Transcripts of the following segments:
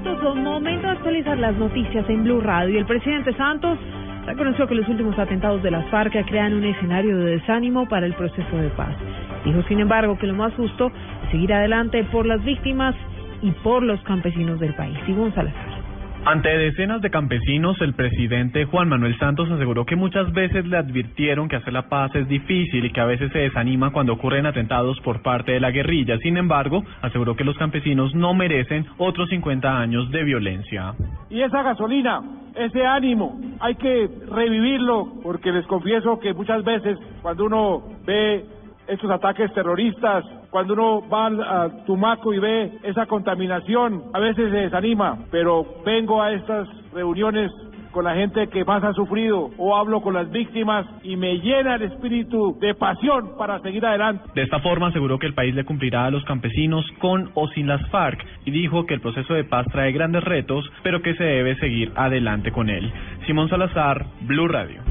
minutos, momento de actualizar las noticias en Blue Radio. El presidente Santos reconoció que los últimos atentados de las FARC crean un escenario de desánimo para el proceso de paz. Dijo, sin embargo, que lo más justo es seguir adelante por las víctimas y por los campesinos del país. Simón Salazar. Ante decenas de campesinos, el presidente Juan Manuel Santos aseguró que muchas veces le advirtieron que hacer la paz es difícil y que a veces se desanima cuando ocurren atentados por parte de la guerrilla. Sin embargo, aseguró que los campesinos no merecen otros 50 años de violencia. Y esa gasolina, ese ánimo, hay que revivirlo porque les confieso que muchas veces cuando uno ve estos ataques terroristas, cuando uno va a Tumaco y ve esa contaminación, a veces se desanima, pero vengo a estas reuniones con la gente que más ha sufrido o hablo con las víctimas y me llena el espíritu de pasión para seguir adelante. De esta forma aseguró que el país le cumplirá a los campesinos con o sin las FARC y dijo que el proceso de paz trae grandes retos, pero que se debe seguir adelante con él. Simón Salazar, Blue Radio.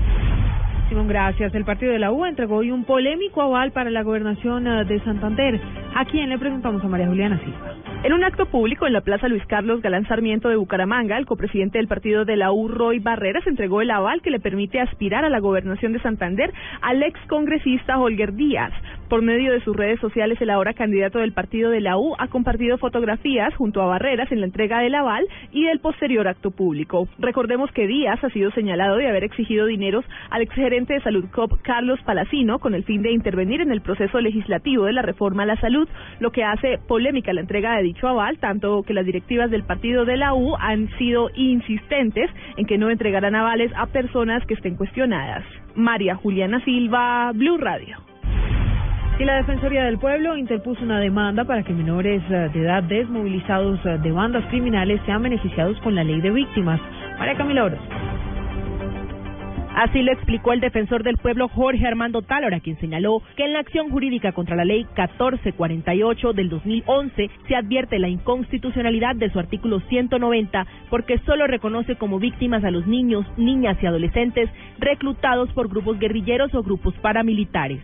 Simón, gracias. El partido de la U entregó hoy un polémico aval para la gobernación eh, de Santander. ¿A quién le preguntamos a María Juliana Silva? En un acto público en la Plaza Luis Carlos Galán Sarmiento de Bucaramanga, el copresidente del partido de la U, Roy Barreras, entregó el aval que le permite aspirar a la gobernación de Santander al ex congresista Holger Díaz. Por medio de sus redes sociales, el ahora candidato del partido de la U ha compartido fotografías junto a Barreras en la entrega del aval y del posterior acto público. Recordemos que Díaz ha sido señalado de haber exigido dineros al exgerente de Salud COP, Carlos Palacino, con el fin de intervenir en el proceso legislativo de la reforma a la salud, lo que hace polémica la entrega de dicho aval, tanto que las directivas del partido de la U han sido insistentes en que no entregarán avales a personas que estén cuestionadas. María Juliana Silva, Blue Radio. Y la Defensoría del Pueblo interpuso una demanda para que menores eh, de edad desmovilizados eh, de bandas criminales sean beneficiados con la ley de víctimas. María Camila Orozco. Así lo explicó el defensor del pueblo Jorge Armando Talora, quien señaló que en la acción jurídica contra la ley 1448 del 2011 se advierte la inconstitucionalidad de su artículo 190 porque solo reconoce como víctimas a los niños, niñas y adolescentes reclutados por grupos guerrilleros o grupos paramilitares.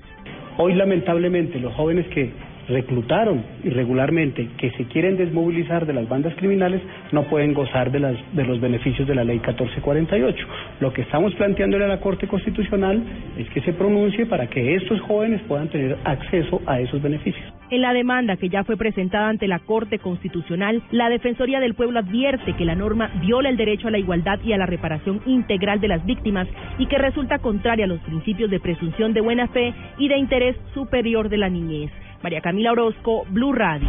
Hoy lamentablemente los jóvenes que reclutaron irregularmente, que se quieren desmovilizar de las bandas criminales, no pueden gozar de, las, de los beneficios de la ley 1448. Lo que estamos planteando en la Corte Constitucional es que se pronuncie para que estos jóvenes puedan tener acceso a esos beneficios. En la demanda que ya fue presentada ante la Corte Constitucional, la Defensoría del Pueblo advierte que la norma viola el derecho a la igualdad y a la reparación integral de las víctimas y que resulta contraria a los principios de presunción de buena fe y de interés superior de la niñez. María Camila Orozco, Blue Radio.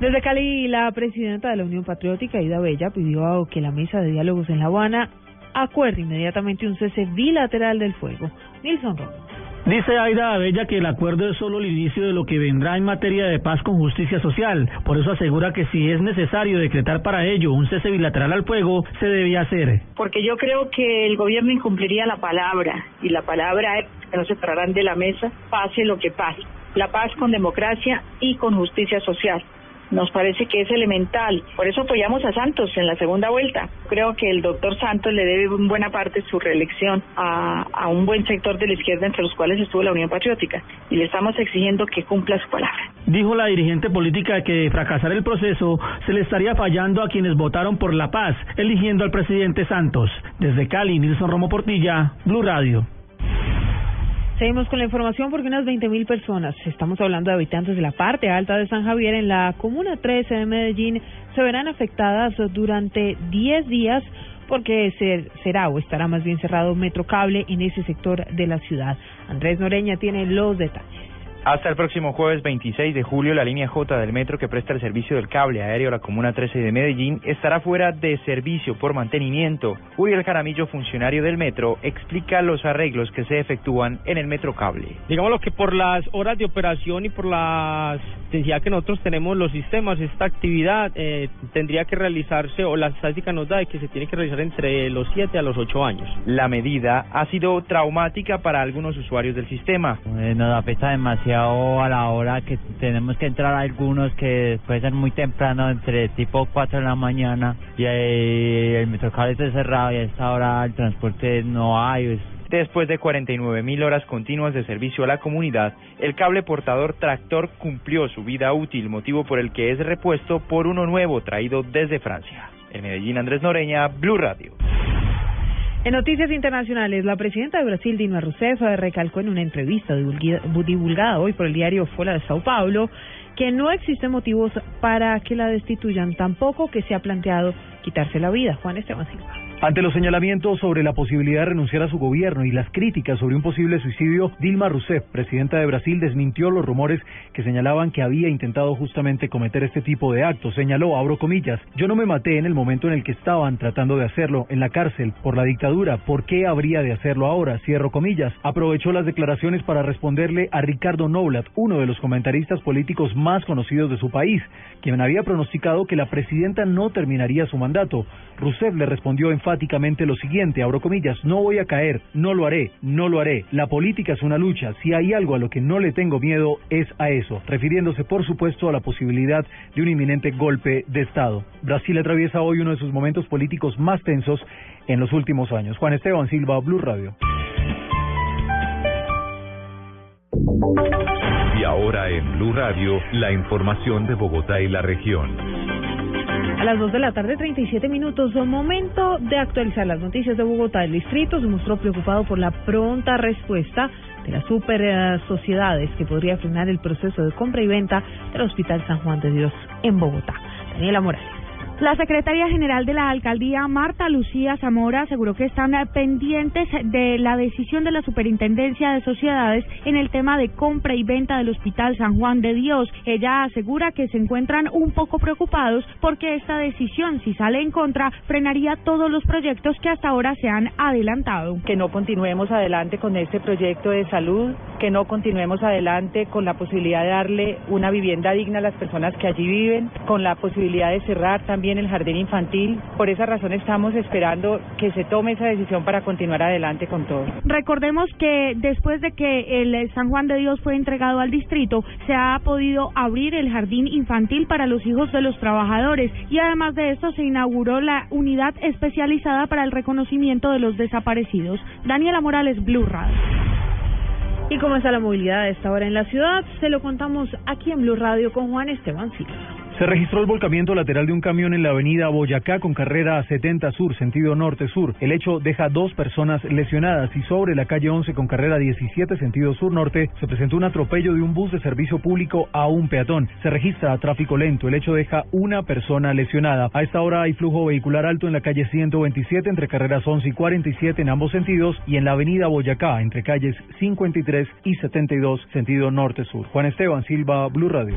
Desde Cali, la presidenta de la Unión Patriótica, Ida Bella, pidió que la mesa de diálogos en La Habana acuerde inmediatamente un cese bilateral del fuego. Nilson Romo. Dice Aida Abella que el acuerdo es solo el inicio de lo que vendrá en materia de paz con justicia social. Por eso asegura que si es necesario decretar para ello un cese bilateral al fuego, se debía hacer. Porque yo creo que el gobierno incumpliría la palabra y la palabra es que no se pararán de la mesa, pase lo que pase. La paz con democracia y con justicia social nos parece que es elemental. Por eso apoyamos a Santos en la segunda vuelta. Creo que el doctor Santos le debe en buena parte su reelección a, a un buen sector de la izquierda, entre los cuales estuvo la Unión Patriótica, y le estamos exigiendo que cumpla su palabra. Dijo la dirigente política que fracasar el proceso se le estaría fallando a quienes votaron por la paz, eligiendo al presidente Santos. Desde Cali, Nilson Romo Portilla, Blue Radio. Seguimos con la información porque unas 20.000 personas, estamos hablando de habitantes de la parte alta de San Javier, en la Comuna 13 de Medellín, se verán afectadas durante 10 días porque será o estará más bien cerrado Metrocable en ese sector de la ciudad. Andrés Noreña tiene los detalles. Hasta el próximo jueves 26 de julio, la línea J del metro que presta el servicio del cable aéreo a la Comuna 13 de Medellín estará fuera de servicio por mantenimiento. Uriel Jaramillo, funcionario del metro, explica los arreglos que se efectúan en el metro cable. Digamos que por las horas de operación y por la densidad que nosotros tenemos los sistemas, esta actividad eh, tendría que realizarse, o la estadística nos da de que se tiene que realizar entre los 7 a los 8 años. La medida ha sido traumática para algunos usuarios del sistema. Eh, nos afecta demasiado a la hora que tenemos que entrar algunos que puede ser muy temprano, entre tipo 4 de la mañana, y el metrocable está cerrado y a esta hora el transporte no hay. Después de 49 mil horas continuas de servicio a la comunidad, el cable portador tractor cumplió su vida útil, motivo por el que es repuesto por uno nuevo traído desde Francia. En Medellín, Andrés Noreña, Blue Radio. En noticias internacionales, la presidenta de Brasil, Dilma Rousseff, recalcó en una entrevista divulgada hoy por el diario Folha de Sao Paulo que no existen motivos para que la destituyan, tampoco que se ha planteado quitarse la vida. Juan Esteban Silva. Ante los señalamientos sobre la posibilidad de renunciar a su gobierno y las críticas sobre un posible suicidio, Dilma Rousseff, presidenta de Brasil, desmintió los rumores que señalaban que había intentado justamente cometer este tipo de actos. Señaló, abro comillas, yo no me maté en el momento en el que estaban tratando de hacerlo, en la cárcel, por la dictadura. ¿Por qué habría de hacerlo ahora? Cierro comillas. Aprovechó las declaraciones para responderle a Ricardo Noblat, uno de los comentaristas políticos más conocidos de su país, quien había pronosticado que la presidenta no terminaría su mandato. Rousseff le respondió en enfáticamente lo siguiente, abro comillas, no voy a caer, no lo haré, no lo haré. La política es una lucha, si hay algo a lo que no le tengo miedo es a eso, refiriéndose por supuesto a la posibilidad de un inminente golpe de Estado. Brasil atraviesa hoy uno de sus momentos políticos más tensos en los últimos años. Juan Esteban Silva, Blue Radio. Y ahora en Blue Radio, la información de Bogotá y la región. A las 2 de la tarde, 37 minutos, momento de actualizar las noticias de Bogotá. El distrito se mostró preocupado por la pronta respuesta de las super eh, sociedades que podría frenar el proceso de compra y venta del Hospital San Juan de Dios en Bogotá. Daniela Morales. La secretaria general de la alcaldía, Marta Lucía Zamora, aseguró que están pendientes de la decisión de la Superintendencia de Sociedades en el tema de compra y venta del Hospital San Juan de Dios. Ella asegura que se encuentran un poco preocupados porque esta decisión, si sale en contra, frenaría todos los proyectos que hasta ahora se han adelantado. Que no continuemos adelante con este proyecto de salud, que no continuemos adelante con la posibilidad de darle una vivienda digna a las personas que allí viven, con la posibilidad de cerrar también en el jardín infantil. Por esa razón estamos esperando que se tome esa decisión para continuar adelante con todo. Recordemos que después de que el San Juan de Dios fue entregado al distrito, se ha podido abrir el jardín infantil para los hijos de los trabajadores y además de esto se inauguró la unidad especializada para el reconocimiento de los desaparecidos. Daniela Morales, Blue Radio. ¿Y cómo está la movilidad a esta hora en la ciudad? Se lo contamos aquí en Blue Radio con Juan Esteban Silva. Se registró el volcamiento lateral de un camión en la avenida Boyacá con carrera 70 Sur, sentido norte-sur. El hecho deja dos personas lesionadas y sobre la calle 11 con carrera 17, sentido sur-norte, se presentó un atropello de un bus de servicio público a un peatón. Se registra tráfico lento. El hecho deja una persona lesionada. A esta hora hay flujo vehicular alto en la calle 127 entre carreras 11 y 47 en ambos sentidos y en la avenida Boyacá entre calles 53 y 72, sentido norte-sur. Juan Esteban Silva, Blue Radio.